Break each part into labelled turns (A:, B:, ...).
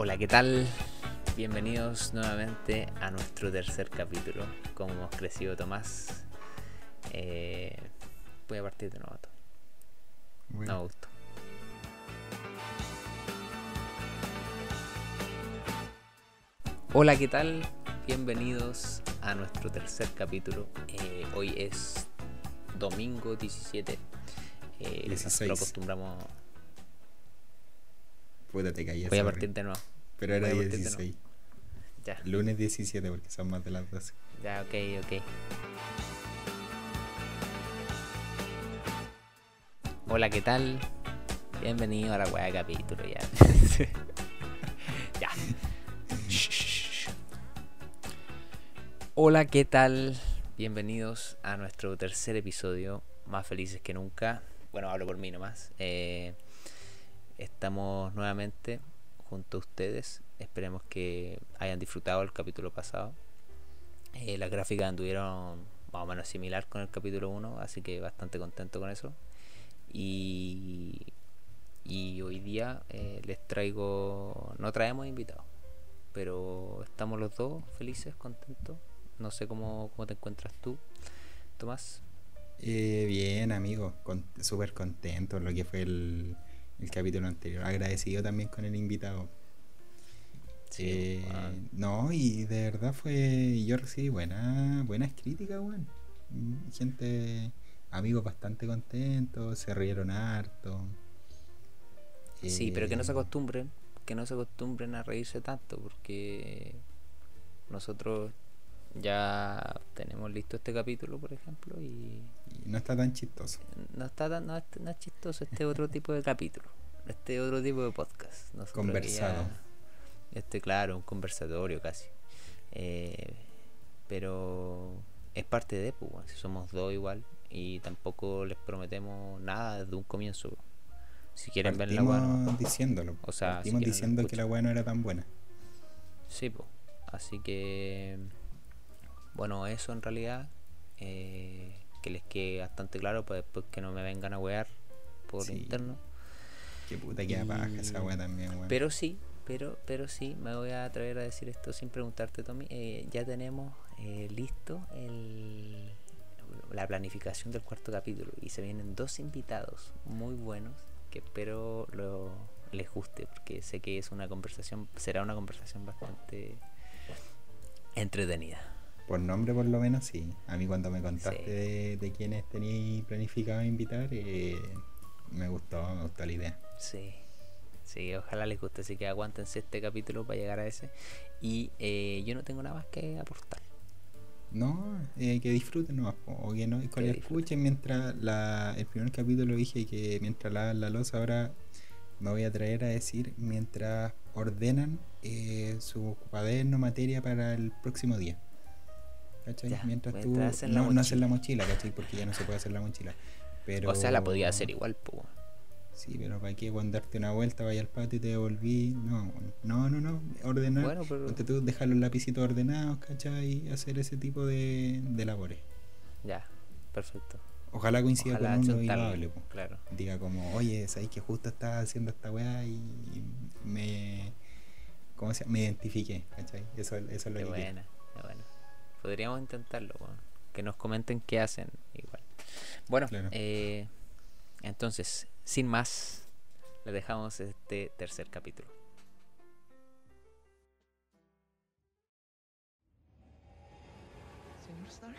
A: Hola, ¿qué tal? Bienvenidos nuevamente a nuestro tercer capítulo. Como hemos crecido, Tomás. Eh, voy a partir de nuevo.
B: Bueno,
A: No me gustó. Hola, ¿qué tal? Bienvenidos a nuestro tercer capítulo. Eh, hoy es domingo 17. Eh, nosotros
B: 16.
A: acostumbramos.
B: Puta, te caí
A: Voy a partir de nuevo.
B: Pero era
A: voy a partir de
B: 16.
A: Ya,
B: Lunes 17 porque son más de las 12.
A: ya, ok, ok. Hola, ¿qué tal? Bienvenido a la weá de capítulo ya. ya. Hola, ¿qué tal? Bienvenidos a nuestro tercer episodio, más felices que nunca. Bueno, hablo por mí nomás. Eh, estamos nuevamente junto a ustedes. Esperemos que hayan disfrutado el capítulo pasado. Eh, las gráficas anduvieron más o menos similar con el capítulo 1, así que bastante contento con eso. Y, y hoy día eh, les traigo, no traemos invitados, pero estamos los dos felices, contentos. No sé cómo, cómo te encuentras tú, Tomás.
B: Eh, bien, amigo. con- Súper contento con lo que fue el, el capítulo anterior. Agradecido también con el invitado. Eh,
A: ah,
B: no, y de verdad fue. Yo recibí buena, buenas críticas, weón. Mm, Gente, amigos bastante contentos, se rieron harto.
A: Sí, pero que no se
B: Eh,
A: acostumbren, que no se acostumbren a reírse tanto, porque nosotros ya tenemos listo este capítulo, por ejemplo, y
B: y no está tan chistoso.
A: no está tan, no, es- no es chistoso este otro tipo de capítulo, este otro tipo de podcast. Nosotros
B: Conversado.
A: ya- este, claro, un conversatorio casi. Eh, pero es parte de, pues, si somos dos igual, y tampoco les prometemos nada desde un comienzo. Si quieren ver la weá, nomás.
B: diciéndolo.
A: O sea,
B: Partimos diciendo que la weá no era tan buena.
A: Sí, pues. Así que. Bueno, eso en realidad. eh, que les quede bastante claro para después que no me vengan a wear por
B: Sí.
A: interno.
B: Qué puta que esa weá también, weón.
A: Pero sí, pero, pero sí, me voy a atrever a decir esto sin preguntarte, Tommy. eh, ya tenemos eh, listo el, la planificación del cuarto capítulo y se vienen dos invitados muy buenos que espero lo, les guste porque sé que es una conversación, será una conversación bastante entretenida.
B: Por nombre, por lo menos, sí. A mí, cuando me contaste
A: Sí.
B: de, de quiénes teníais planificado invitar, eh, me gustó, me gustó la idea.
A: Sí, sí, ojalá les guste, así que aguántense este capítulo para llegar a ese. Y eh, yo no tengo nada más que aportar.
B: No, eh, que disfruten nomás, o que no, que escuchen mientras la, el primer capítulo dije que mientras lavan la losa, ahora me voy a traer a decir mientras ordenan eh, su cuaderno, materia para el próximo día. ¿Cachai?
A: Ya,
B: mientras tú
A: mientras hacen
B: no, no haces la mochila, ¿cachai? Porque ya no se puede hacer la mochila. Pero...
A: O sea, la podía hacer igual, pues.
B: Sí, pero ¿para qué cuando darte una vuelta, vaya al patio y te devolví? No, no, no, no. Ordenar.
A: Bueno, pero
B: Ponte tú, dejar los lapicitos ordenados, ¿cachai? Y hacer ese tipo de, de labores.
A: ya, perfecto.
B: Ojalá coincida
A: Ojalá
B: con uno hable, po.
A: Claro.
B: Diga como, oye, sabéis que justo estaba haciendo esta weá y me. ¿Cómo se llama? Me identifiqué, ¿cachai? Eso, eso es lo
A: Qué
B: que
A: buena, qué buena. Podríamos intentarlo. Que nos comenten qué hacen igual. Bueno,
B: Claro.
A: eh, entonces, sin más, les dejamos este tercer capítulo.
C: Señor Stark.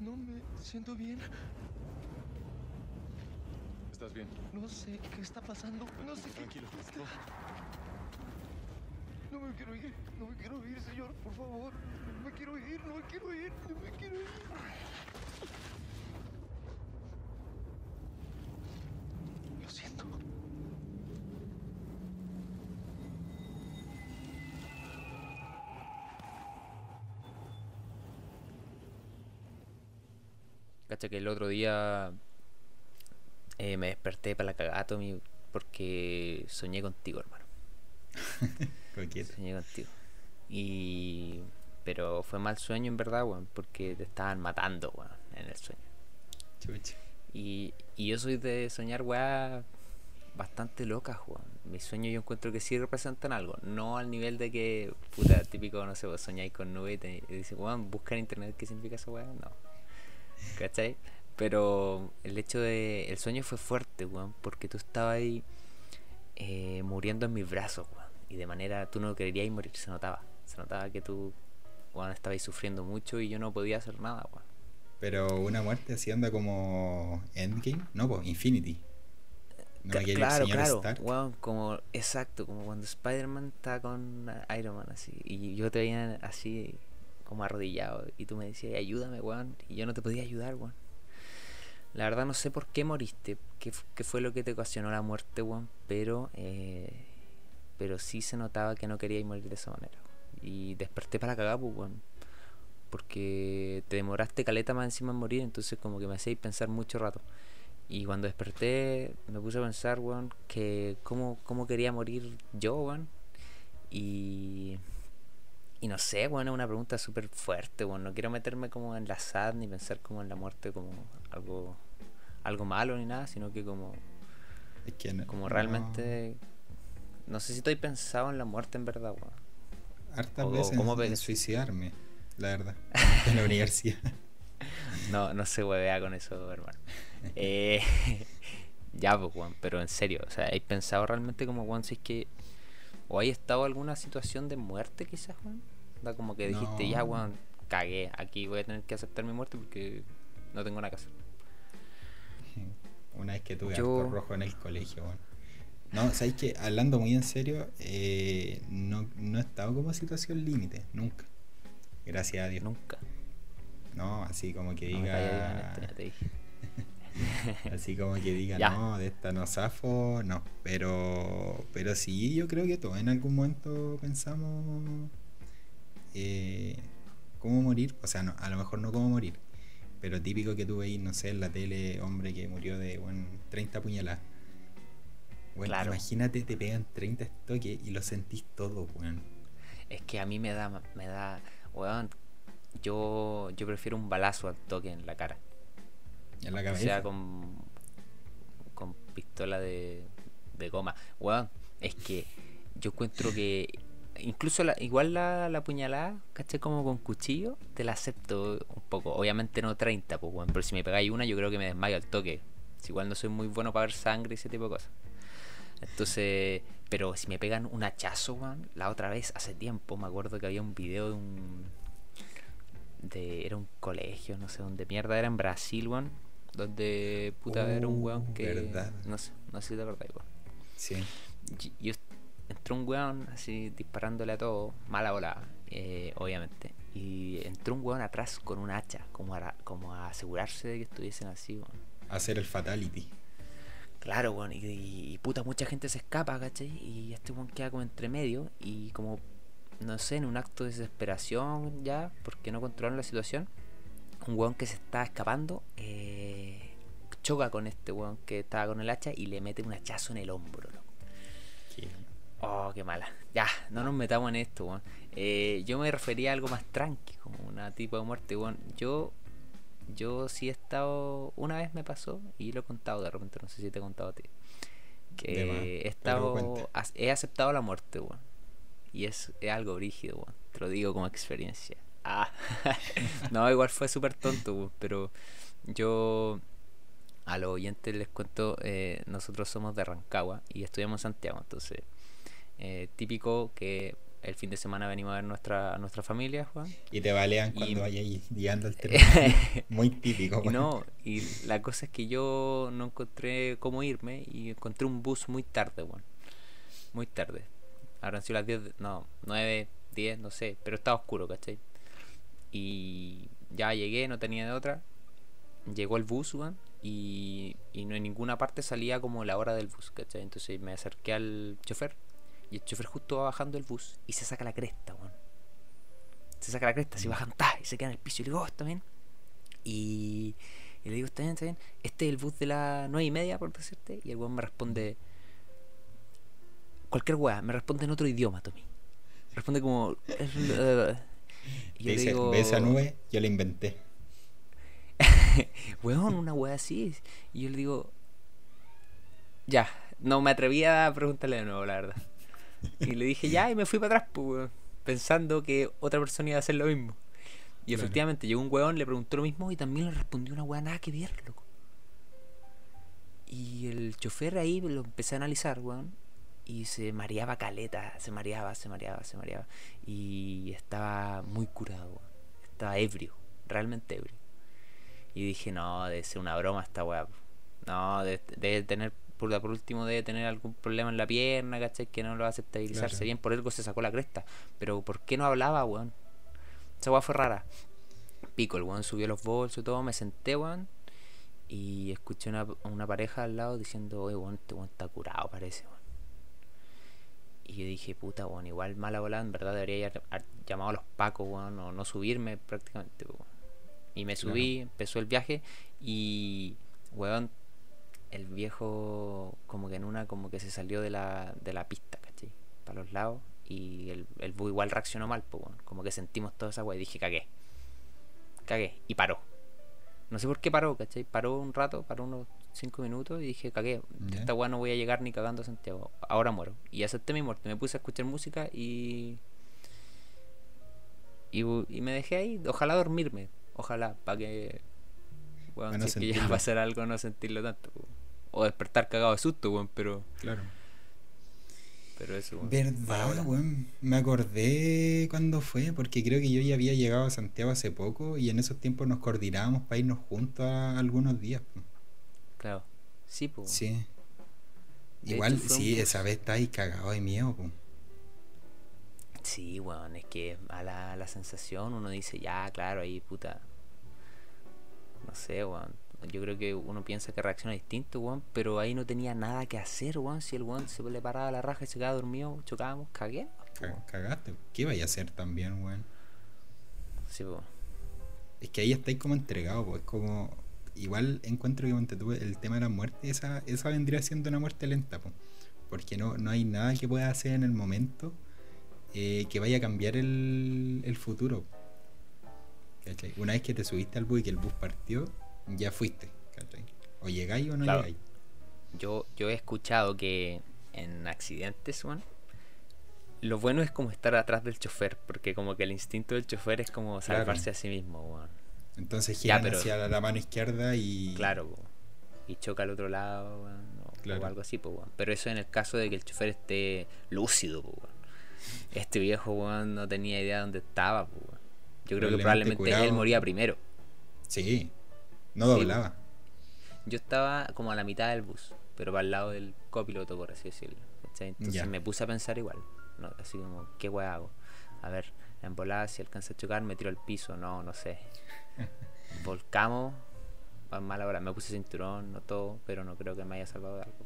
C: No me siento bien.
D: ¿Estás bien?
C: No sé qué está pasando. No sé qué.
D: Tranquilo.
C: No me quiero ir. No me quiero ir, señor. Por favor. No me quiero ir. No me quiero ir. No me quiero ir. Lo siento.
A: Cacha que el otro día eh, me desperté para la cagada, Tommy, porque soñé contigo, hermano.
B: Coqueto.
A: Soñé contigo. Y. Pero fue mal sueño en verdad, weón, porque te estaban matando, weón, en el sueño.
B: Chucha.
A: Y, y yo soy de soñar weá bastante locas, weón. Mis sueños yo encuentro que sí representan algo. No al nivel de que, puta, típico, no sé, vos soñáis con nube y, te, y dices, weón, busca en internet qué significa esa weá. No. ¿Cachai? Pero el hecho de. El sueño fue fuerte, weón, porque tú estabas ahí eh, muriendo en mis brazos, weón. Y de manera. Tú no querías morir, se notaba. Se notaba que tú, weón, estabas sufriendo mucho y yo no podía hacer nada, weón.
B: Pero una muerte así anda como Endgame, no, pues Infinity. No
A: claro, claro, weón, como, exacto, como cuando Spider-Man está con Iron Man así, y yo te veía así como arrodillado, y tú me decías, ayúdame, weón, y yo no te podía ayudar, weón. La verdad no sé por qué moriste, qué, qué fue lo que te ocasionó la muerte, weón, pero, eh, pero sí se notaba que no querías morir de esa manera. Y desperté para cagar, pues, weón. Porque te demoraste caleta más encima en morir, entonces como que me hacéis pensar mucho rato. Y cuando desperté me puse a pensar, weón, que cómo, cómo quería morir yo, weón. Y, y no sé, weón, es una pregunta súper fuerte, weón. No quiero meterme como en la sad ni pensar como en la muerte como algo, algo malo ni nada, sino que como,
B: Es que no-
A: como realmente... No sé si estoy pensado en la muerte en verdad, weón.
B: hartas
A: o-
B: veces
A: cómo
B: en, suicidarme, la verdad, en la universidad.
A: No, no se huevea con eso, hermano. Eh, ya, pues, Juan, pero en serio, o sea, ¿hay pensado realmente como, Juan, si es que... ¿O hay estado alguna situación de muerte quizás, Juan? Da como que dijiste, ya,
B: No.
A: Juan, cagué, aquí voy a tener que aceptar mi muerte porque no tengo que hacer.
B: Una vez que tuve
A: Yo-
B: rojo en el colegio, weón. No, sabéis que hablando muy en serio, eh, no, no he estado como situación límite, nunca. Gracias a Dios.
A: Nunca.
B: No, así como que
A: No
B: diga.
A: esto, ya te dije.
B: Así como que diga,
A: Ya.
B: no, de esta no zafo, no. Pero, pero sí, yo creo que todos en algún momento pensamos eh, cómo morir. O sea, no, a lo mejor no cómo morir. Pero típico que tú veis, no sé, en la tele, hombre que murió de bueno, 30 puñaladas. Bueno,
A: Claro.
B: imagínate, te pegan 30 toques y lo sentís todo, weón.
A: Es que a mí me da, me da, weón, yo, yo prefiero un balazo al toque en la cara.
B: En la
A: O
B: cabeza.
A: sea, con, con pistola de, de goma. Weón, es que yo encuentro que incluso la, igual la, la puñalada, ¿cachai? Como con cuchillo, te la acepto un poco. Obviamente no 30, pues, weón, pero si me pegáis una, yo creo que me desmayo al toque. Si igual no soy muy bueno para ver sangre y ese tipo de cosas. Entonces, pero si me pegan un hachazo, weón, la otra vez, hace tiempo, me acuerdo que había un video de un. De, era un colegio, no sé dónde mierda, era en Brasil, weón. Donde puta era un weón que.
B: verdad.
A: No sé, no sé si te acordás, weón.
B: Sí.
A: Y- Yo entró un weón así disparándole a todo, mala volada, eh, obviamente. Y entró un weón atrás con un hacha, como a, como a asegurarse de que estuviesen así, weón.
B: Hacer el fatality.
A: Claro, weón, y, y- y puta, mucha gente se escapa, ¿cachai? Y este weón queda como entre medio y como, no sé, en un acto de desesperación ya, porque no controlan la situación, un weón que se está escapando eh, choca con este weón que estaba con el hacha y le mete un hachazo en el hombro, loco. Oh, qué mala. Ya, no nos metamos en esto, weón. Eh, yo me refería a algo más tranqui, como una tipo de muerte, weón. Yo, yo sí he estado, una vez me pasó, y lo he contado de repente, no sé si te he contado a ti, que
B: De
A: he estado, he aceptado la muerte, weón. Y es, es algo brígido, weón. Te lo digo como experiencia. Ah, no, igual fue súper tonto, weón, pero yo a los oyentes les cuento, eh, nosotros somos de Rancagua y estudiamos en Santiago, entonces eh, típico que el fin de semana venimos a ver nuestra, a nuestra familia, Juan.
B: Y te balean
A: Y-
B: cuando vayas llegando al terminal. Muy típico,
A: Y
B: weón.
A: no, y la cosa es que yo no encontré cómo irme y encontré un bus muy tarde, weón. Muy tarde. Habrán sido las 10, de- no, 9, 10, no sé, pero estaba oscuro, ¿cachai? Y ya llegué, no tenía de otra. Llegó el bus, weón, y, y no en ninguna parte salía como la hora del bus, ¿cachai? Entonces me acerqué al chofer y el chofer justo va bajando el bus y se saca la cresta, weón. Se saca la cresta, se bajan, ta, y se queda en el piso y le digo, oh, está bien. Y, y le digo, está bien, está bien. Este es el bus de las nueve y media, por decirte. Y el weón me responde. Cualquier weá, me responde en otro idioma, Tommy. Responde como. Y yo le digo.
B: "Ve esa nube, yo la inventé.
A: Weón, una weá así. Y yo le digo. Ya, no me atrevía a preguntarle de nuevo, la verdad. Y le dije ya y me fui para atrás, pues, pensando que otra persona iba a hacer lo mismo. Y
B: Claro.
A: efectivamente llegó un weón, le preguntó lo mismo y también le respondió una weá nada que ver, loco. Y el chofer ahí lo empecé a analizar, weón. Y se mareaba caleta, se mareaba, se mareaba, se mareaba. Y estaba muy curado, weón. Estaba ebrio, realmente ebrio. Y dije, no, debe ser una broma esta weá. No, debe, debe tener, por, por último, debe tener algún problema en la pierna, ¿cachai? Que no lo hace estabilizarse
B: Claro.
A: bien, por algo se sacó la cresta. Pero ¿por qué no hablaba, weón? Esa weá fue rara. Pico, el weón subió los bolsos y todo, me senté, weón. Y escuché una, una pareja al lado diciendo, oye, weón, este weón está curado, parece, weón. Y yo dije, puta, weón, igual mala volada, en verdad debería haber haber llamado a los pacos, weón, o no subirme prácticamente, weón. Y me subí, empezó el viaje y, weón, el viejo como que en una como que se salió de la, de la pista, ¿cachai? Para los lados y el, el bus igual reaccionó mal, pues, weón. Como que sentimos toda esa weá y dije, cagué. Cagué. Y paró. No sé por qué paró, ¿cachai? Paró un rato, paró unos 5 minutos y dije, cagué.
B: Ya.
A: Esta weá no voy a llegar ni cagando a Santiago. Ahora muero. Y acepté mi muerte. Me puse a escuchar música y. Y, me dejé ahí. Ojalá dormirme. Ojalá, para que. Weón,
B: Pa' no
A: si es que llega a
B: sentirlo.
A: pasar algo, no sentirlo tanto. Weón. O despertar cagado de susto, weón, pero.
B: Claro.
A: Pero eso, weón.
B: ¿Verdad, weón? Me acordé cuando fue, porque creo que yo ya había llegado a Santiago hace poco y en esos tiempos nos coordinábamos para irnos juntos a algunos días. po.
A: Claro. Sí, pues.
B: Sí.
A: De
B: Igual,
A: hecho, fue un
B: sí, esa vez estáis cagado de miedo, po.
A: Sí, weón, es que a la, la sensación uno dice, ya, claro, ahí puta. No sé, weón. Yo creo que uno piensa que reacciona distinto, weón, pero ahí no tenía nada que hacer, weón. Si el weón se le paraba la raja y se quedaba dormido, chocábamos, cagué.
B: Ca- Cagaste. ¿Qué vaya a hacer también, weón?
A: Sí, weón.
B: Es que ahí estáis como entregados, pues como. Igual encuentro que tú, el tema de la muerte, esa, esa vendría siendo una muerte lenta, po. porque no, no hay nada que pueda hacer en el momento eh, que vaya a cambiar el, el futuro. ¿cachai? Una vez que te subiste al bus y que el bus partió, ya fuiste. ¿cachai? O llegáis o no
A: Claro.
B: llegáis.
A: Yo, yo he escuchado que en accidentes, weón, lo bueno es como estar atrás del chofer, porque como que el instinto del chofer es como
B: Claro.
A: salvarse a sí mismo, weón.
B: Entonces
A: Ya,
B: giran
A: pero-
B: hacia la, mano izquierda y.
A: Claro, po. y choca al otro lado, weón, o,
B: Claro.
A: o algo así, po. Pero eso en el caso de que el chofer esté lúcido, po. Este viejo, no tenía idea de dónde estaba. Yo creo que
B: Probablemente
A: él moría primero.
B: Sí. No
A: Sí,
B: doblaba.
A: Yo estaba como a la mitad del bus, pero para el lado del copiloto, por así decirlo. Entonces me puse a pensar igual. ¿no? Así como, ¿qué weá hago? A ver, en volada, si alcanza a chocar, me tiro al piso. No, no sé. Volcamos. a mala hora. Me puse cinturón, no todo, pero no creo que me haya salvado de algo.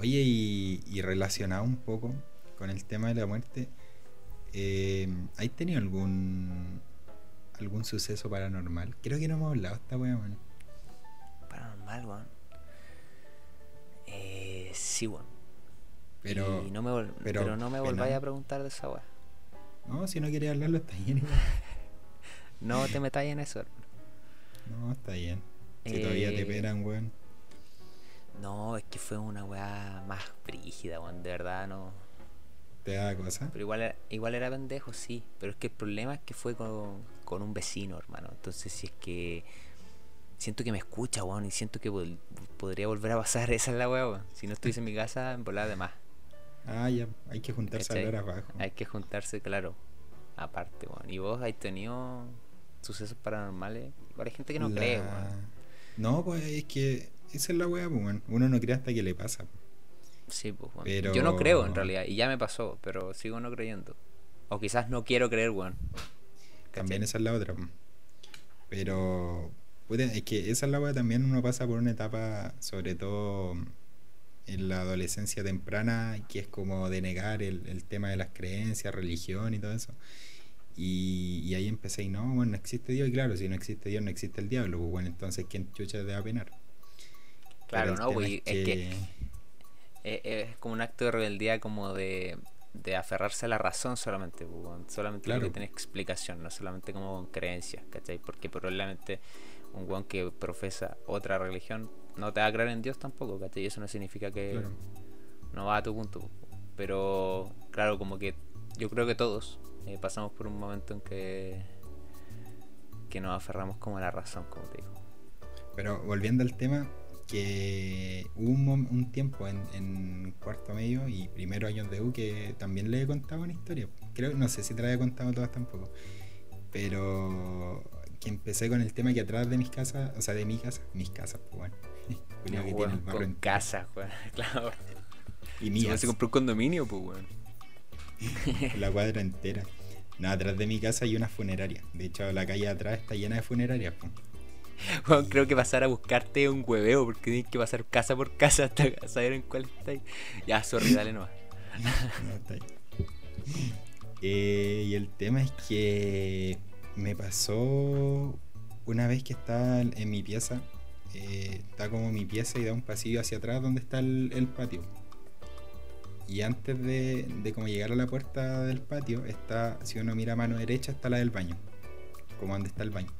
B: Oye, y, y relacionado un poco con el tema de la muerte, eh, ¿hay tenido algún algún suceso paranormal? Creo que no hemos hablado esta wea, man.
A: Paranormal, weón. Eh, sí, weón.
B: Pero,
A: no me
B: pero
A: pero, no me volváis a preguntar de esa weá.
B: no, si no quería hablarlo, está bien.
A: No te metáis en eso, hermano.
B: No, está bien. Si todavía te
A: Eh,
B: esperan, weón.
A: No, es que fue una weá más brígida, weón. De verdad, no.
B: ¿Te da cosa?
A: Pero igual era, igual era pendejo, sí. Pero es que el problema es que fue con, con un vecino, hermano. Entonces, si es que. Siento que me escucha, weón. Y siento que vol- podría volver a pasar. Esa es la weá, weón. Si no estuviese en mi casa, en volada de más.
B: Ah, ya, hay que juntarse a hablar abajo.
A: Hay que juntarse, claro. Aparte, weón. ¿Y vos has tenido sucesos paranormales? Igual hay gente que no
B: La-
A: cree, weón.
B: No, pues es que esa es la wea, pues, weón. Uno no cree hasta que le pasa.
A: Sí, pues, weón.
B: Pero-
A: Yo no creo en realidad. Y ya me pasó, pero sigo no creyendo. O quizás no quiero creer, weón.
B: También
A: ¿Cachai?
B: esa es la otra. Pero es que esa es la weá también uno pasa por una etapa, sobre todo en la adolescencia temprana, que es como de negar el, el tema de las creencias, religión y todo eso. Y, y ahí empecé y no, bueno, no existe Dios, y claro, si no existe Dios, no existe el diablo, pues bueno, entonces ¿quién chucha te va a penar?
A: Claro, no, güey. Es que es, es como un acto de rebeldía como de, de aferrarse a la razón solamente, pues, solamente lo que tiene explicación, no solamente como con creencias, ¿cachai? Porque probablemente un weón que profesa otra religión no te va a creer en Dios tampoco, ¿cachai? Y eso no significa que
B: Claro.
A: no va a tu punto. Pero claro, como que yo creo que todos eh, pasamos por un momento en que que nos aferramos como a la razón, como te digo.
B: Pero volviendo al tema, que hubo un, un tiempo en, en cuarto medio y primero años de U que también le he contado una historia. Creo, no sé si te la había contado todas tampoco. Pero que empecé con el tema que atrás de mis casas, o sea, de mi casa, mis casas, pues bueno. Culiao que tiene el barro
A: con
B: entero.
A: casa, weón. Claro.
B: Y mías,
A: se compró un condominio, pues weón.
B: la cuadra entera. No, atrás de mi casa hay una funeraria. De hecho, la calle atrás está llena de funerarias. pues.
A: Creo que pasar a buscarte un hueveo porque tienes que pasar casa por casa hasta saber en cuál está. Ya, sorry, dale nomás.
B: No, está ahí. Eh, y el tema es que me pasó una vez que estaba en mi pieza. eh, está como mi pieza y da un pasillo hacia atrás donde está el, patio. Y antes de, de como llegar a la puerta del patio, está, si uno mira a mano derecha, está la del baño. Como donde está el baño.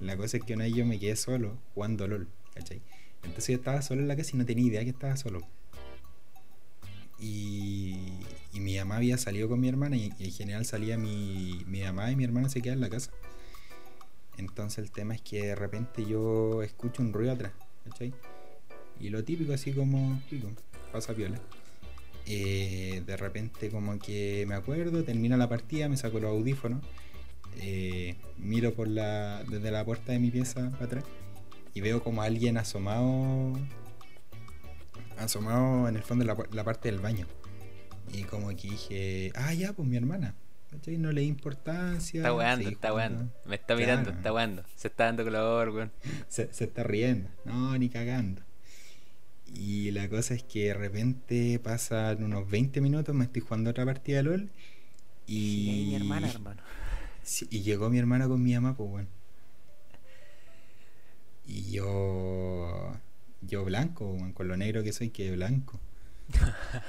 B: La cosa es que una vez yo me quedé solo jugando LOL, ¿cachai? Entonces yo estaba solo en la casa y no tenía idea que estaba solo. Y, y mi mamá había salido con mi hermana y, y en general salía mi, mi mamá y mi hermana se quedan en la casa. Entonces el tema es que de repente yo escucho un ruido atrás, ¿cachai? Y lo típico así como, pico, pasa piola. Eh, de repente como que me acuerdo, termina la partida, me saco los audífonos, eh, miro por la, desde la puerta de mi pieza para atrás y veo como alguien asomado asomado en el fondo de la, la parte del baño. Y como que dije, ah, ya, pues mi hermana. ¿Cachai? No le di importancia.
A: Está weando, está
B: jugando.
A: weando. Me está mirando,
B: Claro.
A: está weando. Se está dando color, weón.
B: Se, se está riendo. No, ni cagando. Y la cosa es que de repente pasan unos 20 minutos, me estoy jugando otra partida de LOL. Y,
A: Y ahí mi hermana, hermano.
B: Sí, y llegó mi hermana con mi mamá, pues bueno. Y yo. Yo blanco, weón, con lo negro que soy, que blanco.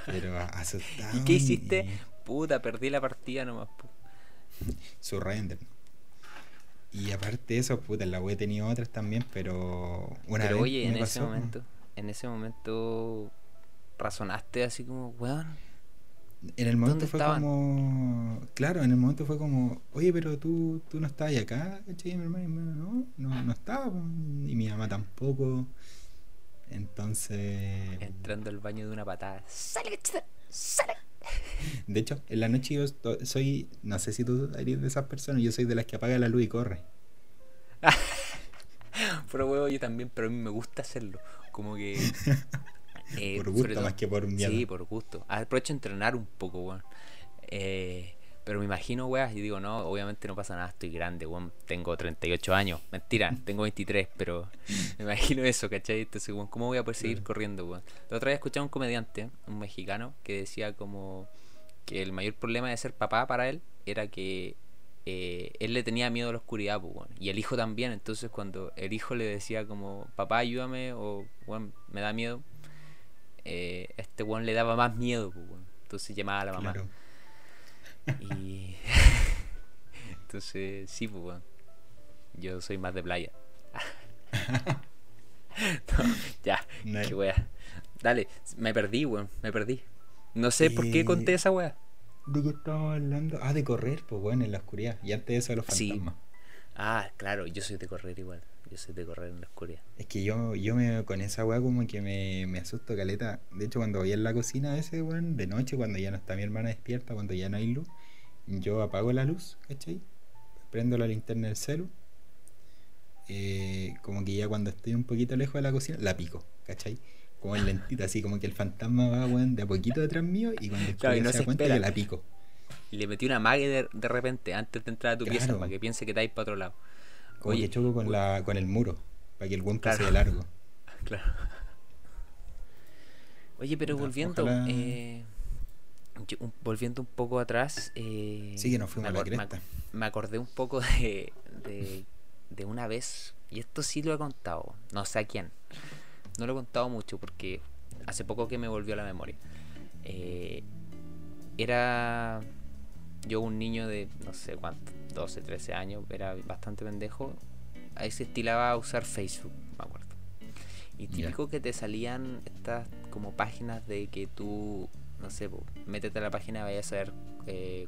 B: Pero asustado.
A: ¿Y qué hiciste?
B: y-
A: Puta, perdí la partida nomás. pu.
B: su render. Y aparte de eso, puta, la web he tenido otras también, pero una
A: Pero
B: vez
A: oye,
B: me
A: en ese momento, en ese momento razonaste así como, weón.
B: En el momento
A: ¿Dónde
B: fue
A: estaban?
B: como. Claro, en el momento fue como, oye, pero tú, tú no estabas acá, ¿cachai? Mi hermano, no, no, no estaba, po". y mi mamá tampoco. Entonces.
A: Entrando al baño de una patada. ¡Sale! ¡Sale!
B: De hecho, en la noche yo soy. No sé si tú eres de esas personas, yo soy de las que apaga la luz y corre.
A: Pero huevo, yo también, pero a mí me gusta hacerlo. Como que. eh,
B: por gusto
A: todo-
B: más que por miedo.
A: Sí, por gusto. Aprovecho a entrenar un poco, weón. Eh, pero me imagino, weón, y digo, no, obviamente no pasa nada, estoy grande, weón. Tengo 38 años. Mentira, tengo 23, pero me imagino eso, ¿cachai? Entonces, weón, ¿cómo voy a poder seguir corriendo, weón? La otra vez escuché a un comediante, un mexicano, que decía como que el mayor problema de ser papá para él era que eh, él le tenía miedo a la oscuridad, pues. Y el hijo también, entonces cuando el hijo le decía como, papá, ayúdame, o, weón, me da miedo, eh, este weón le daba más miedo, pues, weón. Entonces llamaba a la mamá.
B: Claro.
A: Y. Entonces, sí, pues, weón. Yo soy más de playa. No, ya,
B: No
A: qué wea. Dale, me perdí, weón, me perdí. No sé por qué
B: Eh,
A: conté esa wea.
B: ¿De qué estamos hablando? Ah, de correr, pues bueno, en la oscuridad. Y antes de eso, de los
A: Sí.
B: fantasmas.
A: Ah, claro, yo soy de correr igual. Yo soy de correr en la oscuridad.
B: Es que yo, yo me con esa weá como que me, me asusto caleta. De hecho, cuando voy en la cocina a veces, weón, de noche, cuando ya no está mi hermana despierta, cuando ya no hay luz, yo apago la luz, ¿cachai? Prendo la linterna del celu. eh, como que ya cuando estoy un poquito lejos de la cocina, la pico, ¿cachai? Como en lentita, así como que el fantasma va, weón, de a poquito detrás mío y cuando
A: Claro, y no
B: se
A: se
B: da cuenta
A: espera.
B: que la pico.
A: Y le metí una mague de, de repente antes de entrar a tu pieza
B: Claro.
A: para que piense que estáis para otro lado.
B: Como
A: Oye,
B: que choco con, la, con el muro, para que el buen pase
A: Claro.
B: de largo.
A: Claro. Oye, pero volviendo,
B: ojalá-
A: eh, yo- un- volviendo un poco atrás, eh,
B: Sí que nos fuimos a la
A: me,
B: cresta.
A: me acordé un poco de, de, de una vez, y esto sí lo he contado, no sé a quién, no lo he contado mucho porque hace poco que me volvió a la memoria. Eh, era yo un niño de no sé cuánto, 12, 13 años, era bastante pendejo, ahí se estilaba a usar Facebook, me acuerdo. Y típico que te salían estas como páginas de que tú, no sé, po, métete a la página y vayas a ver eh,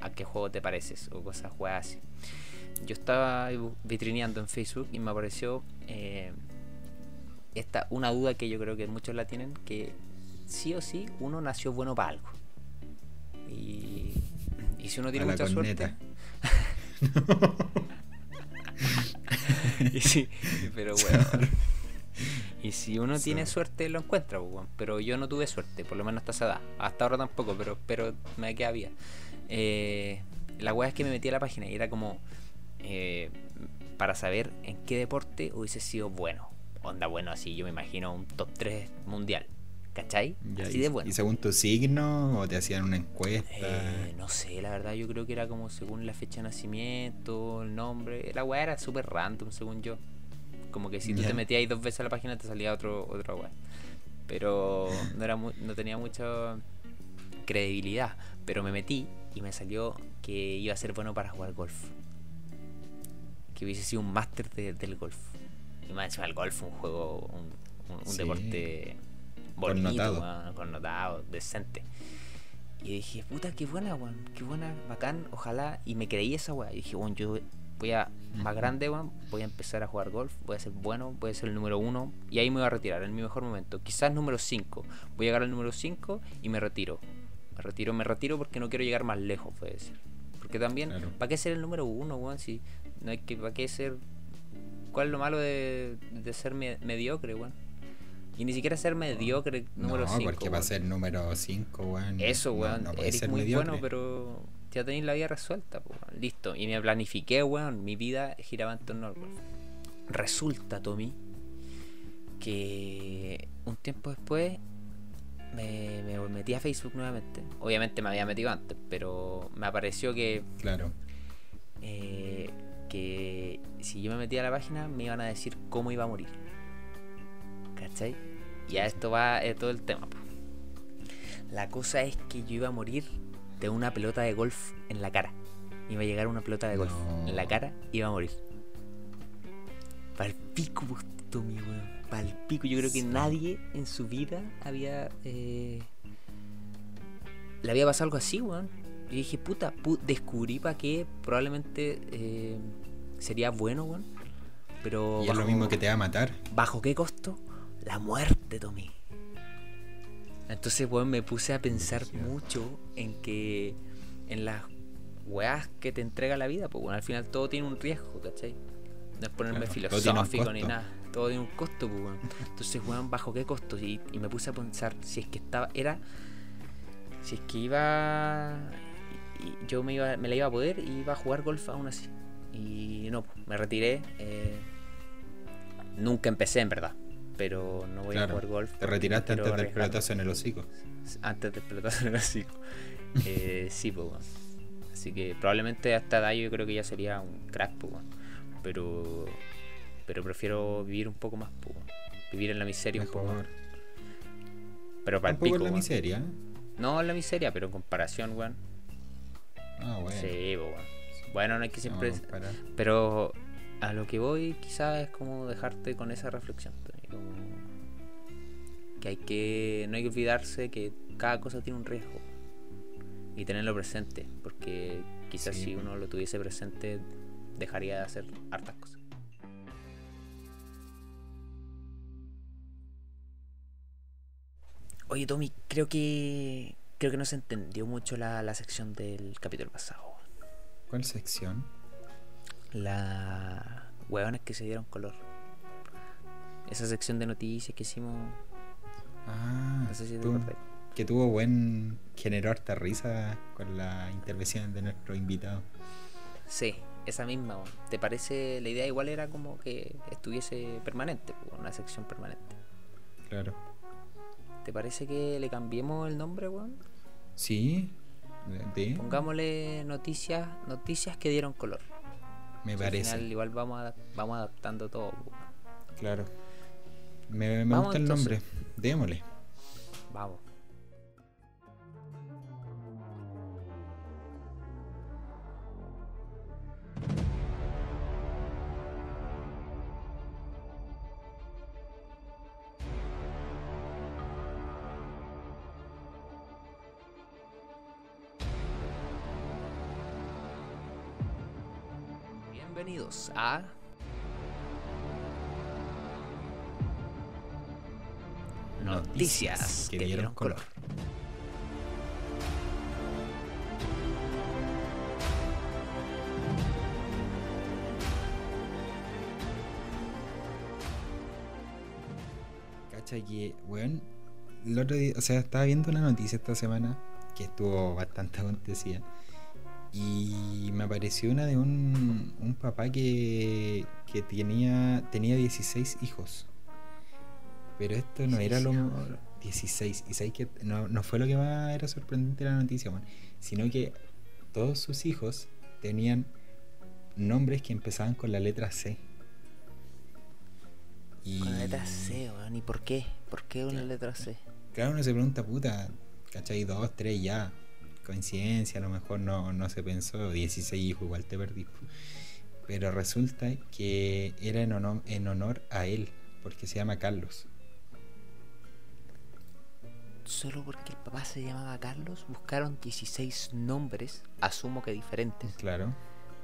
A: a qué juego te pareces o cosas juegas así. Yo estaba vitrineando en Facebook y me apareció eh, esta, una duda que yo creo que muchos la tienen, que sí o sí uno nació bueno para algo. Y, y si uno tiene mucha suerte... Y sí, pero bueno. Y si uno tiene suerte, lo encuentra, pues, pero yo no tuve suerte, por lo menos hasta esa edad. Hasta ahora tampoco, pero espero me queda. Eh, la weá es que me metí a la página y era como eh, para saber en qué deporte hubiese sido bueno. Onda bueno, así yo me imagino un top 3 mundial. ¿Cachai?
B: Ya,
A: así de bueno.
B: ¿Y según tu signo o te hacían una encuesta?
A: Eh, no sé, la verdad yo creo que era como según la fecha de nacimiento, el nombre. La weá era súper random según yo. Como que si tú
B: Ya.
A: te metías ahí dos veces a la página te salía otro, otra weá. Pero no, era mu- no tenía mucha credibilidad. Pero me metí y me salió que iba a ser bueno para jugar golf. Que hubiese sido un máster de- del golf. Y más encima el golf, un juego, un, un- un
B: Sí.
A: deporte bonito,
B: Connotado.
A: weón, connotado, decente. Y dije, puta, qué buena, weón, qué buena, bacán, ojalá. Y me creí esa weá. Y dije, weón, yo voy a, más grande, weón, voy a empezar a jugar golf, voy a ser bueno, voy a ser el número uno. Y ahí me voy a retirar, en mi mejor momento. Quizás número 5. Voy a llegar al número 5 y me retiro. Me retiro, me retiro porque no quiero llegar más lejos, puede decir. Porque también,
B: Claro.
A: ¿para qué ser el número uno, weón? Si no hay que, ¿para qué ser... ¿Cuál es lo malo de, de ser me- mediocre, weón? Y ni siquiera ser mediocre número
B: no,
A: 5.
B: porque para ser número 5, weón.
A: Eso,
B: no-
A: weón.
B: no
A: eres muy
B: mediocre.
A: bueno, pero ya tenéis la vida resuelta, weón. Listo. Y me planifiqué, weón. Mi vida giraba en torno al golf. Resulta, Tommy, que un tiempo después me, me metí a Facebook nuevamente. Obviamente me había metido antes, pero me apareció que,
B: Claro.
A: eh, que si yo me metía a la página me iban a decir cómo iba a morir. ¿Cachai? Y a esto va eh, todo el tema. po. La cosa es que yo iba a morir de una pelota de golf en la cara. Iba a llegar una pelota de golf
B: No.
A: en la cara y iba a morir. Pal pico, pues, Tommy, weón. Pal pico. Yo creo que
B: Sí.
A: nadie en su vida había. eh, le había pasado algo así, weón. Yo dije, puta, pu- descubrí para qué probablemente eh, sería bueno, weón. Pero
B: Y es lo mismo que te va a matar.
A: ¿Bajo qué costo? La muerte, Tommy. Entonces, weón, me puse a pensar mucho en que en las weas que te entrega la vida, pues bueno, al final todo tiene un riesgo, ¿cachai? No es ponerme
B: Claro,
A: filosófico ni nada, todo tiene un costo, pues weón. Entonces, weón, ¿bajo qué costo? Y, y me puse a pensar si es que estaba, era, si es que iba, y- yo me, iba, me la iba a poder y iba a jugar golf aún así. Y no, pues, me retiré. eh, nunca empecé, en verdad. Pero no voy a
B: Claro.
A: jugar golf.
B: Te retiraste antes del pelotazo en el hocico.
A: Antes de pelotazo en el hocico. Eh, sí, pues. Así que probablemente a esta edad yo creo que ya sería un crack, pues. Pero, pero prefiero vivir un poco más, pues. Vivir en la miseria un poco más. Pero para el pico,
B: en la miseria.
A: No en la miseria, pero en comparación, weón.
B: Ah, bueno.
A: Sí, pues. Bueno, no hay que siempre...
B: No,
A: Pero a lo que voy quizás es como dejarte con esa reflexión. Tony, como que hay que... No hay que olvidarse que cada cosa tiene un riesgo. Y tenerlo presente. Porque quizás
B: Sí,
A: si uno lo tuviese presente dejaría de hacer hartas cosas. Oye Tommy, creo que... Creo que no se entendió mucho la, la sección del capítulo pasado.
B: ¿Cuál sección?
A: La hueones que se dieron color. Esa sección de noticias que hicimos.
B: Ah,
A: No sé si te
B: tú-
A: acordás.
B: que tuvo buen. generó harta risa con la intervención de nuestro invitado.
A: Sí, esa misma. ¿Te parece? La idea igual era como que estuviese permanente, po, una sección permanente.
B: Claro.
A: ¿Te parece que le cambiemos el nombre, weón?
B: Sí, de-
A: Pongámosle noticias, noticias que dieron color.
B: me parece.
A: Al final igual vamos, a- vamos adaptando todo.
B: Claro. Me, gusta el nombre. Démosle.
A: Vamos. Bienvenidos a Noticias que dieron color.
B: Cacha que, weón, el otro día, o sea, estaba viendo una noticia esta semana que estuvo bastante acontecida. Y me apareció una de un, un papá que, que tenía, tenía 16 hijos. Pero esto no era lo 16. Y sabéis que no, no fue lo que más era sorprendente de la noticia, weón, sino que todos sus hijos tenían nombres que empezaban con la letra C. Y
A: Con la letra C, weón. ¿Y por qué? ¿Por qué una
B: Claro.
A: letra C?
B: Claro, uno se pregunta, puta, ¿cachai? Dos, tres, ya. Coincidencia, a lo mejor no, no se pensó, 16 hijos, igual te perdí. Pero resulta que era en honor, en honor a él, porque se llama Carlos.
A: Solo porque el papá se llamaba Carlos, buscaron 16 nombres, asumo que diferentes,
B: Claro,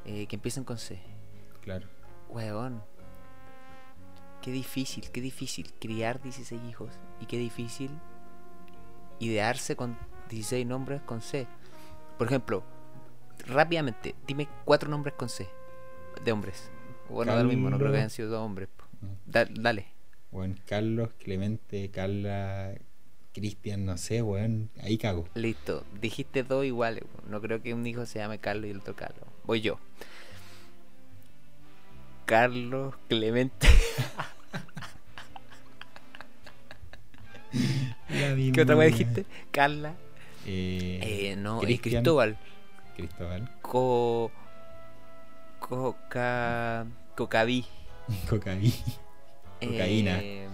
A: eh, que empiezan con C.
B: claro.
A: Weón. Qué difícil, qué difícil criar 16 hijos. Y qué difícil idearse con 16 nombres con C. Por ejemplo, rápidamente, dime cuatro nombres con C de hombres. Bueno, da lo mismo, no creo que hayan sido dos hombres.
B: Mm.
A: Da- dale.
B: Bueno, Carlos, Clemente, Carla, Cristian, no sé, weón, ahí cago.
A: Listo. Dijiste dos iguales. weón. No creo que un hijo se llame Carlos y el otro Carlos. Voy yo. Carlos, Clemente. ¿Qué otra vez dijiste? Carla.
B: Eh,
A: Eh, no, y
B: Cristian,
A: Cristóbal.
B: Cristóbal,
A: Co. Coca. Cocaví.
B: Cocaví. Cocaína.
A: Eh,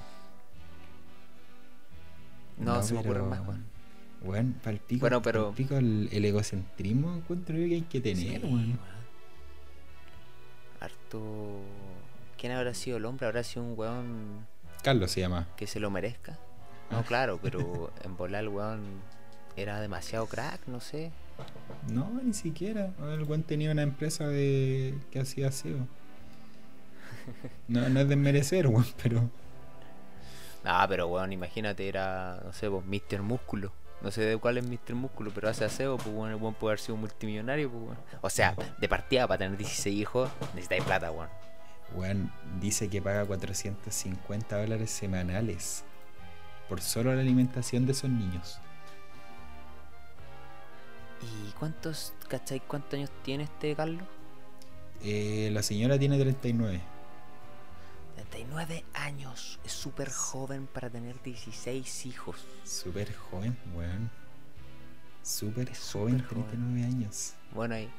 A: no, se me ocurre más, weón.
B: Weón, palpico,
A: Bueno, pero-
B: el, el egocentrismo encuentro yo que hay que tener,
A: Sí,
B: weón.
A: weón. Harto. ¿Quién habrá sido el hombre? ¿Habrá sido un weón
B: Carlos se llama.
A: que se lo merezca? No,
B: Ah.
A: claro, pero en volar el weón era demasiado crack, no sé.
B: No, ni siquiera. El weón tenía una empresa de que hacía SEO. No, no es desmerecer, weón, pero.
A: Ah, pero weón, imagínate, era, no sé, pues Mr. Músculo. No sé de cuál es Mr. Músculo, pero hace aseo, pues weón, el weón puede haber sido multimillonario, pues weón. O sea, de partida para tener 16 hijos, necesitáis plata, weón.
B: Weón, dice que paga 450 dólares semanales por solo la alimentación de esos niños.
A: ¿Y cuántos, cachai, cuántos años tiene este Carlos?
B: Eh, la señora tiene 39.
A: 39 años. Es súper joven para tener 16 hijos.
B: Súper joven, weón. Súper joven,
A: súper joven.
B: 39 años.
A: Bueno, ahí,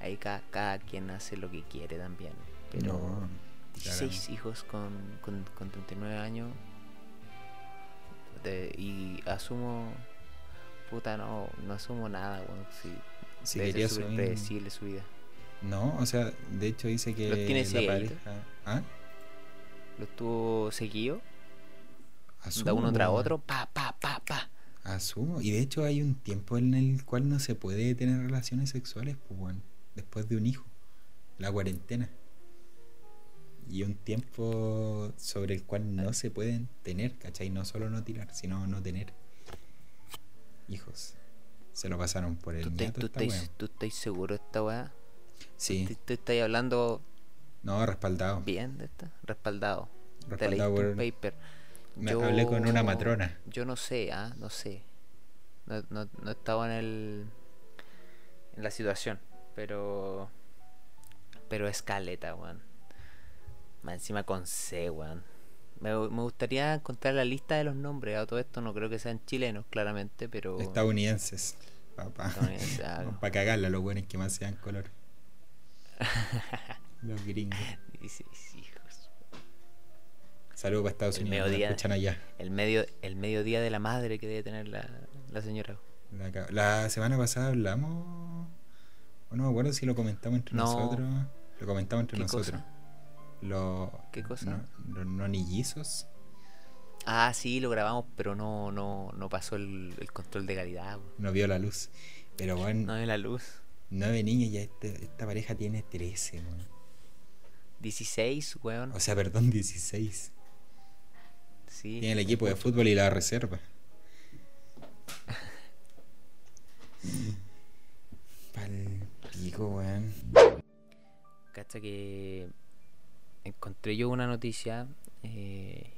A: ahí cada, cada quien hace lo que quiere también. Pero
B: No,
A: 16 hijos con, con, con 39 años. de- y asumo. Puta, no, no asumo nada, weón. Sí,
B: Si
A: debe
B: quería subir-
A: predecible su vida.
B: No, o sea, de hecho dice que
A: ¿Los tiene
B: la pareja. ¿Ah?
A: Lo estuvo seguido,
B: Asumo,
A: da uno tras otro, pa, pa, pa, pa.
B: Asumo. Y de hecho hay un tiempo en el cual no se puede tener relaciones sexuales, pues bueno, después de un hijo. La cuarentena. Y un tiempo sobre el cual no se pueden tener, ¿cachai? No solo no tirar, sino no tener hijos. Se lo pasaron por el
A: ¿Tú, te- tú,
B: wea.
A: tú estás seguro de esta weá?
B: Sí,
A: ¿Tú, tú estás hablando
B: no, respaldado.
A: bien de esta? Respaldado.
B: Respaldado por...
A: paper.
B: Me hablé con una matrona.
A: Yo no sé, ah, no sé. No, no, no estaba en el. en la situación. Pero. Pero es caleta, weón. Más encima con C, weón. Me, me gustaría encontrar la lista de los nombres. A todo esto no creo que sean chilenos, claramente, pero.
B: Estadounidenses. Papá.
A: estadounidenses, ah,
B: Para cagarla, los buenos que más sean color. los gringos.
A: 16 hijos.
B: Saludos para Estados
A: El
B: Unidos.
A: mediodía.
B: escuchan allá.
A: El medio, el mediodía de la madre que debe tener la, la señora.
B: La, semana pasada hablamos. o no me acuerdo si lo comentamos entre
A: No.
B: nosotros. Lo comentamos entre
A: ¿Qué
B: nosotros.
A: cosa?
B: Los,
A: ¿Qué cosa?
B: No, los nonillizos.
A: Ah, sí, lo grabamos, pero no, no, no pasó el, el control de calidad.
B: No vio la luz. Pero bueno,
A: No hay la luz.
B: nueve niños ya este- esta pareja tiene 13, weón.
A: 16, weón.
B: O sea, perdón, 16.
A: Sí.
B: Tiene el equipo de fútbol y la reserva. Pal pico, weón.
A: Cacha que encontré yo una noticia, eh,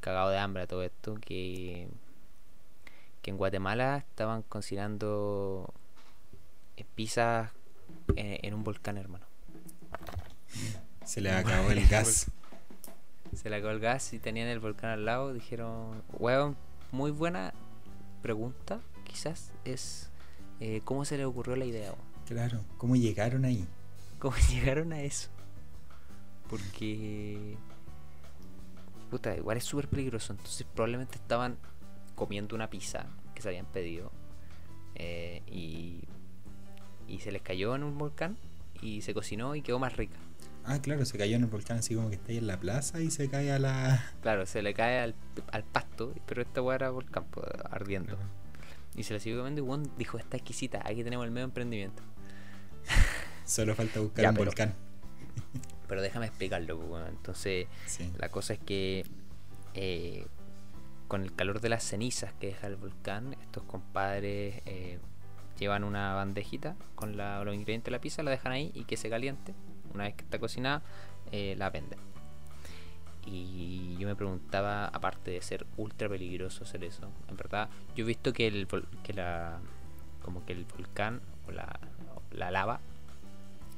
A: cagado de hambre a todo esto, que, que en Guatemala estaban cocinando eh, pizzas en, en un volcán, hermano.
B: Se le acabó el gas.
A: Se le acabó el gas y tenían el volcán al lado. Dijeron, weón, muy buena pregunta, quizás, es eh, cómo se le ocurrió la idea?
B: Claro, ¿cómo llegaron ahí?
A: ¿Cómo llegaron a eso? Porque. Puta, igual es súper peligroso. Entonces, probablemente estaban comiendo una pizza que se habían pedido. eh, y. Y se les cayó en un volcán. Y se cocinó y quedó más rica.
B: Ah, claro, se cayó en el volcán así como que está ahí en la plaza y se cae a la...
A: Claro, se le cae al, al pasto. Pero esta weá era volcán pues, ardiendo. Y se la siguió comiendo. Y Juan dijo: Está exquisita. Aquí tenemos el medio emprendimiento.
B: Solo falta buscar
A: Ya,
B: un
A: pero-
B: volcán.
A: Pero déjame explicarlo, pues, weón. Entonces.
B: Sí.
A: La cosa es que eh, con el calor de las cenizas que deja el volcán, estos compadres eh, llevan una bandejita con la- los ingredientes de la pizza, la dejan ahí y que se caliente. Una vez que está cocinada, eh, la venden. Y yo me preguntaba, aparte de ser ultra peligroso hacer eso, en verdad, yo he visto que el que la como que el volcán o la, la lava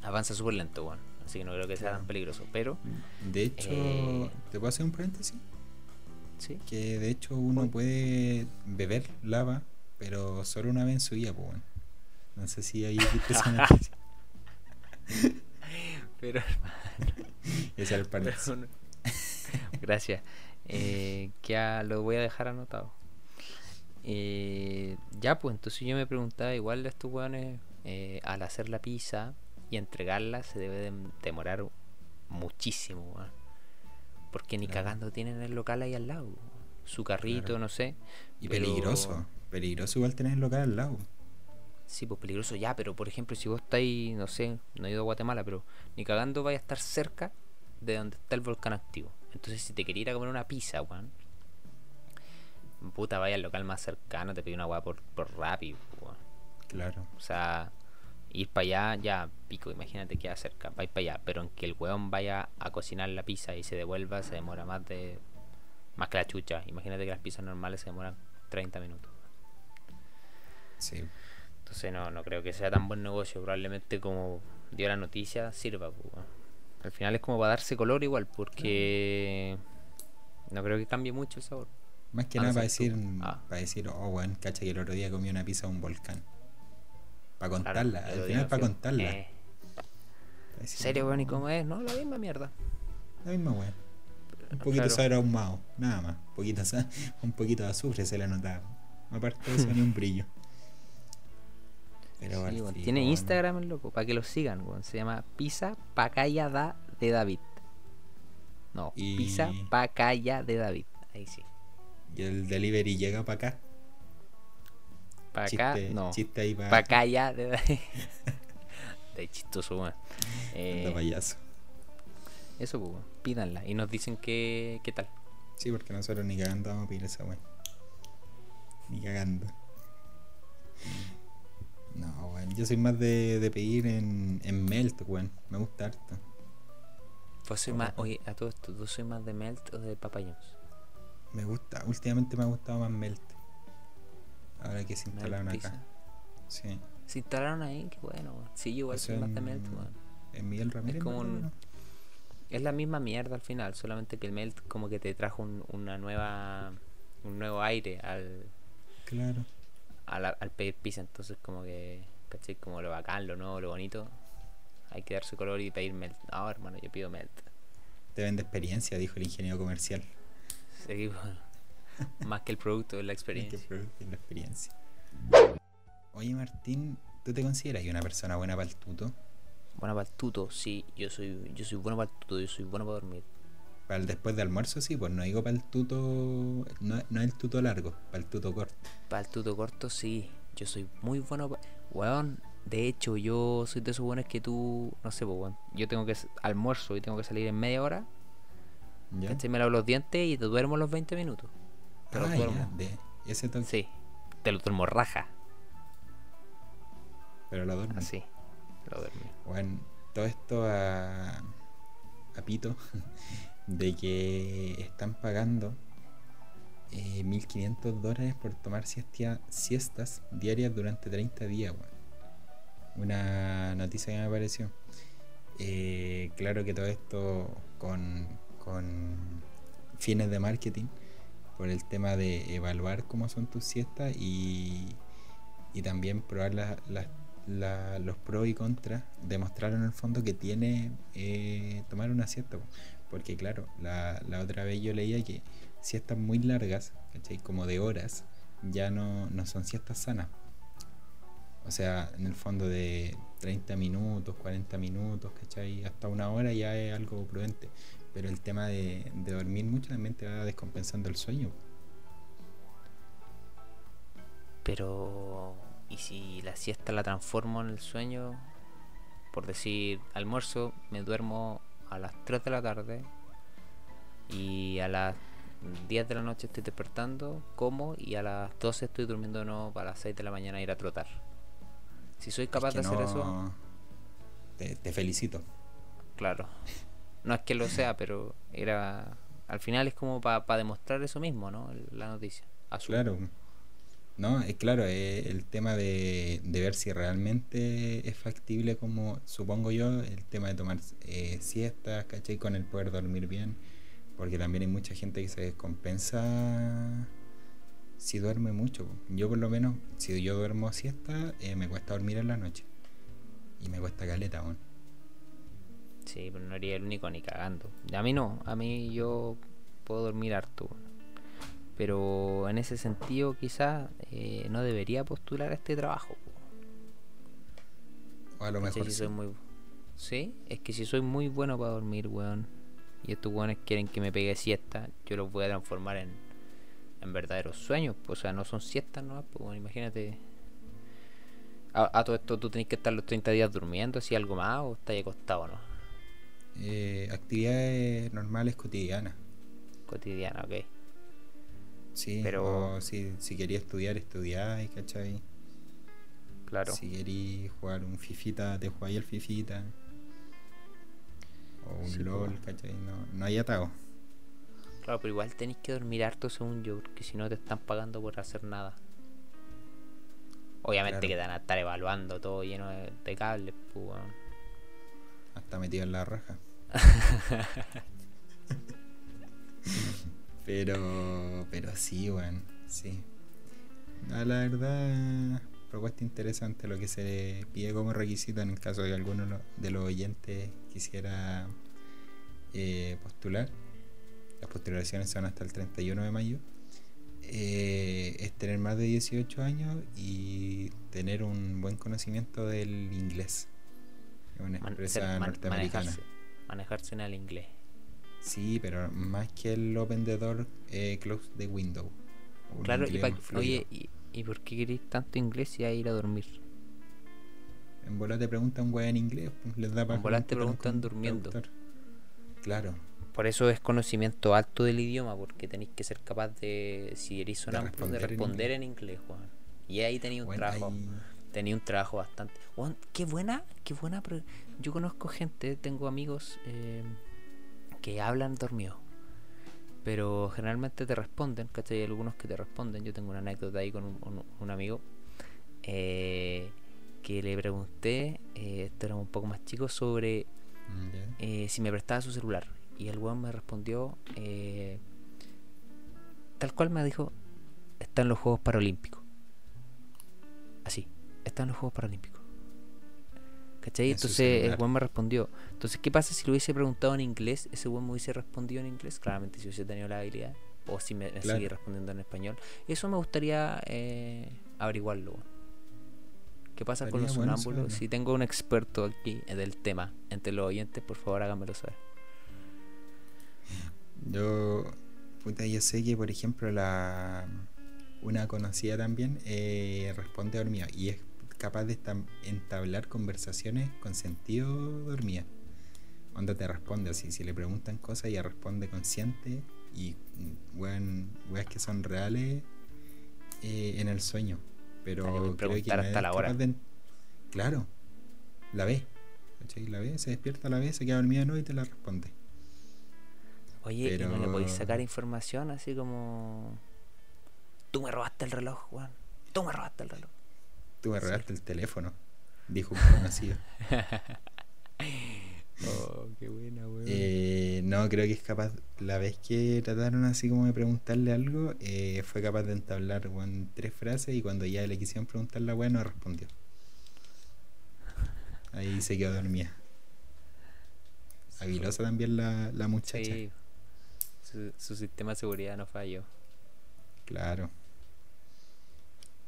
A: avanza súper lento, weón. Así que no creo que sea tan peligroso. Pero,
B: De hecho,
A: Eh.
B: ¿te puedo hacer un paréntesis?
A: sí,
B: Que de hecho uno puede beber lava, pero solo una vez en su vida, pues bueno. No sé si noticia.
A: pero
B: el paréntesis.
A: Pero no- Gracias. Eh, que ya lo voy a dejar anotado. Eh, ya, pues entonces yo me preguntaba, igual a estos weones, eh, al hacer la pizza y entregarla, se debe de demorar muchísimo, weón. Porque ni
B: Claro.
A: cagando tienen el local ahí al lado. Su carrito,
B: Claro.
A: no sé.
B: Y
A: pero-
B: peligroso. Peligroso igual tener el local al lado.
A: Sí, pues peligroso ya, pero por ejemplo, si vos estáis, no sé, no he ido a Guatemala, pero ni cagando vaya a estar cerca de donde está el volcán activo. Entonces, si te quería ir a comer una pizza, weón, puta, vaya al local más cercano, te pide una weá por, por Rappi, weón.
B: Claro.
A: O sea, ir para allá, ya, pico, imagínate que cerca, vais para allá, pero en que el weón vaya a cocinar la pizza y se devuelva, se demora más de. más que la chucha. Imagínate que las pizzas normales se demoran 30 minutos.
B: Sí.
A: Entonces no, no creo que sea tan buen negocio. Probablemente como dio la noticia, sirva. pues. Al final es como para darse color igual, porque no creo que cambie mucho el sabor.
B: Más que
A: Ah,
B: nada para decir,
A: Ah.
B: para decir, oh, weón, cacha que el otro día comí una pizza a un volcán. Para contarla, al final
A: digo,
B: para contarla.
A: Eh,
B: decir,
A: ¿Serio, weón? ¿Y
B: no,
A: cómo es? No, la misma mierda.
B: La misma weón. Un poquito
A: Claro.
B: sabor ahumado, nada más. Un poquito, un poquito de azufre se le notaba. Aparte de eso, ni un brillo. Pero
A: Sí, Tiene. Instagram el loco, para que lo sigan, weón. Se llama Pizza Pacaya da de David. No,
B: Y-
A: Pizza Pacaya de David. Ahí sí.
B: Y el delivery llega para acá.
A: Para acá, no.
B: chiste ahí para
A: Pacaya de David. Chistoso, weón. Eh,
B: payaso.
A: Eso, pues, pídanla y nos dicen qué, qué tal.
B: Sí, porque nosotros ni cagando vamos a pedir esa weón. Ni cagando. No, weón. Yo soy más de, de pedir en, en Melt, weón. Me gusta harto.
A: Pues soy
B: Oh,
A: más,
B: papá.
A: oye, a todo esto, ¿tú soy más de Melt o de Papa John's?
B: Me gusta. Últimamente me ha gustado más Melt. Ahora que se
A: Melt
B: instalaron
A: Pizza.
B: acá. Sí.
A: Se instalaron ahí, qué bueno, weón. Sí, yo igual
B: O
A: soy más de Melt, weón.
B: En Miguel Ramírez.
A: como
B: ¿no?
A: un-
B: ¿no?
A: Es la misma mierda al final, solamente que el Melt como que te trajo un- una nueva, un nuevo aire al,
B: Claro.
A: Al, al pedir pizza, entonces como que, ¿cachai? Como lo bacán, lo nuevo, lo bonito. Hay que darse color y pedir Melt. No, hermano, yo pido Melt.
B: Te vende experiencia, dijo el ingeniero comercial.
A: Sí, weón. Más que el producto, es la
B: Hay que
A: experiencia.
B: probar la experiencia. Oye, Martín, ¿tú te consideras una persona buena para el tuto?
A: Bueno, para el tuto, sí, yo soy, yo soy bueno para el tuto, yo soy bueno para dormir.
B: Para el después de almuerzo, sí, pues no digo para el tuto. No, no el tuto largo, para el tuto corto.
A: Para el tuto corto, sí. Yo soy muy bueno. pa- Weón, De hecho, yo soy de esos buenos que tú, no sé, pues, weón, yo tengo que almuerzo y tengo que salir en media hora,
B: ¿Ya?
A: ¿cachai? Me lavo los dientes y te duermo los 20 minutos. Te
B: Ah, ya,
A: duermo.
B: de ese toque,
A: Sí, te lo duermo raja,
B: pero lo duermo.
A: así. Lo duermo.
B: Bueno, todo esto a, a Pito de que están pagando eh, 1.500 dólares por tomar siestas diarias durante 30 días. Una noticia que me apareció. Eh, claro que todo esto con, con fines de marketing por el tema de evaluar cómo son tus siestas y, y también probar la- las- la- los pros y contras, demostrar en el fondo que tiene eh, tomar una siesta. Po. Porque claro, la, la otra vez yo leía que siestas muy largas, ¿cachai? como de horas, ya no, no son siestas sanas. O sea, en el fondo de 30 minutos, 40 minutos, ¿cachai? Hasta una hora ya es algo prudente. Pero el tema de, de dormir mucho también te va descompensando el sueño.
A: Pero, ¿y si la siesta la transformo en el sueño? Por decir, almuerzo, me duermo a las 3 de la tarde y a las 10 de la noche estoy despertando, como y a las 12 estoy durmiendo no para las 6 de la mañana ir a trotar. Si soy capaz
B: Es que
A: de hacer
B: no-
A: eso,
B: Te, te felicito.
A: claro. No es que lo sea, pero era. Al final es como para demostrar eso mismo, ¿no? La noticia. Asumo.
B: Claro. No, es claro, es el tema de, de ver si realmente es factible, como supongo yo, el tema de tomar eh, siestas, ¿cachai? Con el poder dormir bien, porque también hay mucha gente que se descompensa si duerme mucho. Yo por lo menos, si yo duermo siesta, eh, me cuesta dormir en la noche. Y me cuesta caleta aún.
A: Sí, pero no haría el único ni cagando. A mí no, a mí yo puedo dormir harto. Pero en ese sentido quizás eh, no debería postular a este trabajo.
B: O a lo mejor
A: Si
B: sí.
A: soy muy... Sí, es que si soy muy bueno para dormir, weón. Y estos weones quieren que me pegue siesta, yo los voy a transformar en, en verdaderos sueños. o sea, no son siestas, ¿no? Pues, bueno, imagínate. A, a todo esto tú tenés que estar los 30 días durmiendo, así algo más, o estás acostado, ¿no?
B: Eh, actividades normales cotidianas.
A: Cotidiana, ok.
B: Sí,
A: Pero-
B: o si, si quería estudiar, estudiáis, ¿cachai?
A: Claro.
B: Si queréis jugar un fifita, te jugáis el fifita. O un
A: Sí, po.
B: LOL, ¿cachai? No, no hay atado.
A: Claro, pero igual tenéis que dormir harto según yo, porque si no te están pagando por hacer nada. Obviamente
B: Claro.
A: que te van a estar evaluando todo lleno de, de cables, pues.
B: Hasta metido en la raja. pero, pero sí, weón. Sí. La verdad, propuesta interesante lo que se le pide como requisito en el caso de que alguno de los oyentes quisiera eh, postular. Las postulaciones son hasta el 31 de mayo. Eh, es tener más de 18 años y tener un buen conocimiento del inglés. Es una empresa
A: man-
B: norteamericana.
A: manejarse, manejarse en el inglés.
B: Sí, pero más que el open the door, eh, close the window.
A: Claro, y oye, ¿y, ¿y por qué queréis tanto inglés y a ir a dormir?
B: En bola te preguntan weá en inglés, pues les da para
A: En bola te preguntan durmiendo.
B: Claro,
A: Por eso es conocimiento alto del idioma, porque tenéis que ser capaz de, si eres sonámbulo, de
B: responder en
A: responder en inglés, Juan. Y ahí tenéis un
B: bueno,
A: trabajo.
B: hay-
A: Tenía un trabajo bastante. Qué buena, qué buena. Yo conozco gente, tengo amigos eh, que hablan dormido. Pero generalmente te responden, ¿cachai? Hay algunos que te responden. Yo tengo una anécdota ahí con un, un- un amigo eh, que le pregunté, eh, esto era un poco más chico, sobre eh, si me prestaba su celular. Y el weón me respondió, eh, tal cual me dijo, está en los Juegos Paralímpicos. Así, está en los Juegos Paralímpicos. ¿Cachai?
B: En
A: Entonces el weón me respondió. Entonces, ¿qué pasa si lo hubiese preguntado en inglés? Ese weón me hubiese respondido en inglés. Claramente, si hubiese tenido la habilidad. O si me,
B: Claro.
A: sigue respondiendo en español. Eso me gustaría eh, averiguarlo. ¿Qué pasa con los sonámbulos? Si tengo un experto aquí del tema entre los oyentes, por favor háganmelo saber.
B: Yo, puta, yo sé que, por ejemplo, la una conocida también eh, responde dormida. Y es capaz de entablar conversaciones con sentido dormida. Onda te responde así, si le preguntan cosas ella responde consciente y mm, weón, weas que son reales eh, en el sueño. Pero creo que
A: hasta la hora.
B: de- Claro, la ve. La ve, se despierta, la ve, se queda dormida nuevo y te la responde.
A: Oye, ¿y no le
B: Pero-
A: podéis sacar información así como... Tú me robaste el reloj, weón. Tú me robaste el reloj.
B: Tú me
A: Sí.
B: robaste el teléfono, dijo un conocido.
A: Oh, qué buena, weón.
B: Eh, no, creo que es capaz. La vez que trataron así como de preguntarle algo, eh, fue capaz de entablar weón, tres frases y cuando ya le quisieron preguntar la weá no respondió. Ahí se quedó dormida. Aguilosa también la, la muchacha.
A: Sí. Su, su sistema de seguridad no falló.
B: Claro.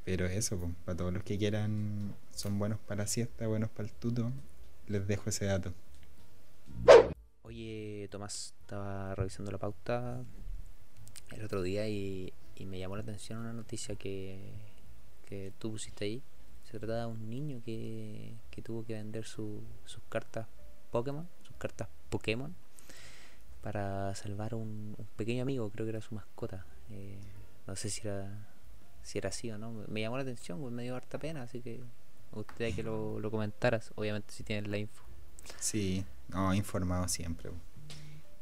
B: Pero eso, po, para todos los que quieran, son buenos para la siesta, buenos para el tuto, les dejo ese dato.
A: Oye, Tomás, estaba revisando la pauta el otro día y, me llamó la atención una noticia que, que tú pusiste ahí. Se trataba de un niño que, que tuvo que vender su- sus cartas Pokémon, sus cartas Pokémon, para salvar un, un pequeño amigo, creo que era su mascota. Eh, no sé si era, si era así o no. Me- llamó la atención, pues, me dio harta pena, así que me gustaría que lo, lo comentaras, obviamente si tienes la info.
B: Sí, no, informado siempre. po.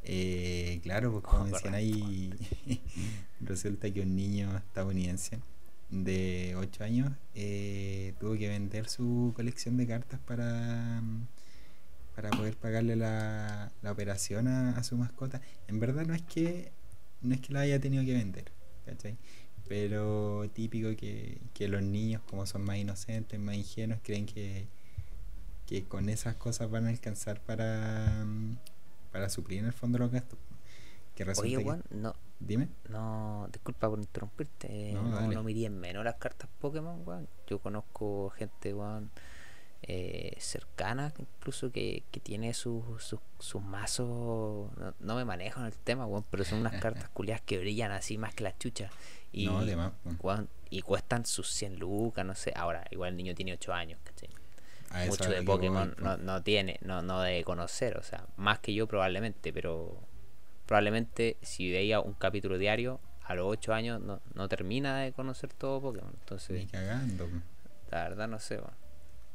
B: Eh, claro, pues como
A: Oh,
B: mencioné ahí, resulta que un niño estadounidense de 8 años eh, tuvo que vender su colección de cartas para, para poder pagarle la, la operación a, a su mascota. En verdad no es que no es que la haya tenido que vender, ¿cachai? Pero típico que, que los niños, como son más inocentes, más ingenuos, creen que, que con esas cosas van a alcanzar para, para suplir en el fondo los gastos. Que
A: Oye,
B: que-
A: Juan, no,
B: Dime.
A: No, disculpa por interrumpirte.
B: No,
A: No, no, menos las cartas Pokémon, weón. Yo conozco gente, weón, eh, cercana, incluso que, que tiene sus sus sus mazos. No, no me manejo en el tema, weón, pero son unas cartas culiadas que brillan así más que las chuchas. Y,
B: No, además,
A: weón, y cuestan sus 100 lucas, no sé. Ahora, igual el niño tiene 8 años, Mucho de
B: voy,
A: Pokémon
B: pues.
A: no, no tiene, no, no debe conocer, o sea, más que yo probablemente, pero probablemente si veía un capítulo diario, a los 8 años no, no termina de conocer todo Pokémon.
B: Ni
A: Entonces,
B: cagando. pues.
A: la verdad no sé, weón.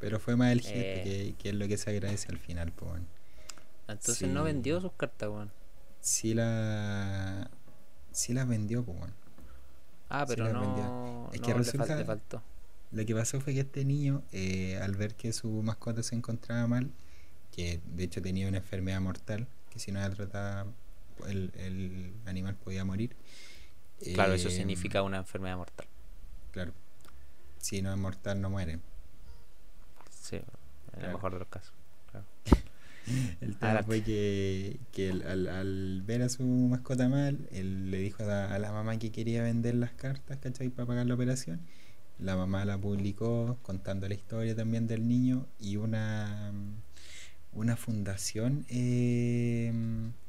B: Pero fue más el gesto
A: Eh.
B: que, que es lo que se agradece al final, pues. bueno.
A: Entonces no
B: Sí.
A: vendió sus cartas, weón.
B: Sí la sí las vendió, pues. bueno.
A: Ah,
B: Sí
A: pero
B: las
A: no.
B: Es
A: no,
B: que resulta-
A: le faltó.
B: Lo que pasó fue que este niño, eh, al ver que su mascota se encontraba mal, que de hecho tenía una enfermedad mortal, que si no era tratada, el, el animal podía morir.
A: Claro, eso
B: eh,
A: significa una enfermedad mortal.
B: Claro. Si no es mortal, no muere.
A: Sí, en el mejor de los casos. Claro.
B: El tema fue que, que al, al ver a su mascota mal, él le dijo a la, a la mamá que quería vender las cartas, ¿cachai? Para pagar la operación. La mamá la publicó contando la historia también del niño y una, una fundación. eh,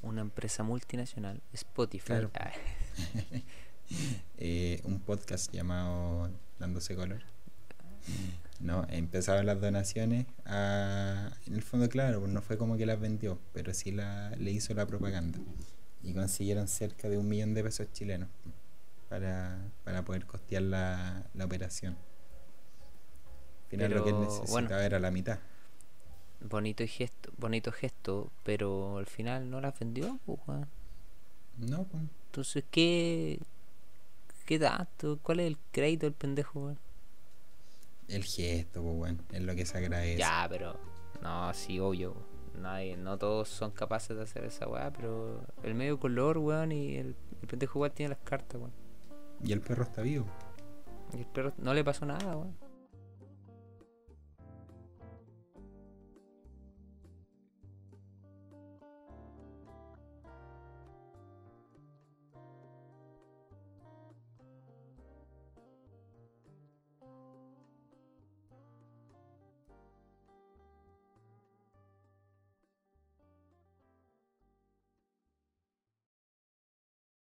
A: Una empresa multinacional, Spotify.
B: Claro.
A: Ah,
B: eh, un podcast llamado Dándose Color. No, empezaron las donaciones a... En el fondo, claro, no fue como que las vendió, pero sí la, le hizo la propaganda. Y consiguieron cerca de un millón de pesos chilenos para, para poder costear la, la operación. Al final lo que él
A: Pero,
B: necesitaba
A: bueno.
B: era la mitad.
A: bonito gesto, bonito gesto, pero al final no las vendió, pues.
B: No, pues,
A: Entonces, ¿qué, ¿qué tanto? ¿Cuál es el crédito del pendejo?
B: El gesto, pues bueno, es lo que se agradece.
A: Ya, pero. No, sí, obvio. Nadie, no todos son capaces de hacer esa weá, pero el medio color, weón, y el, el pendejo igual tiene las cartas, weón.
B: Y el perro está vivo.
A: Y el perro no le pasó nada, weón.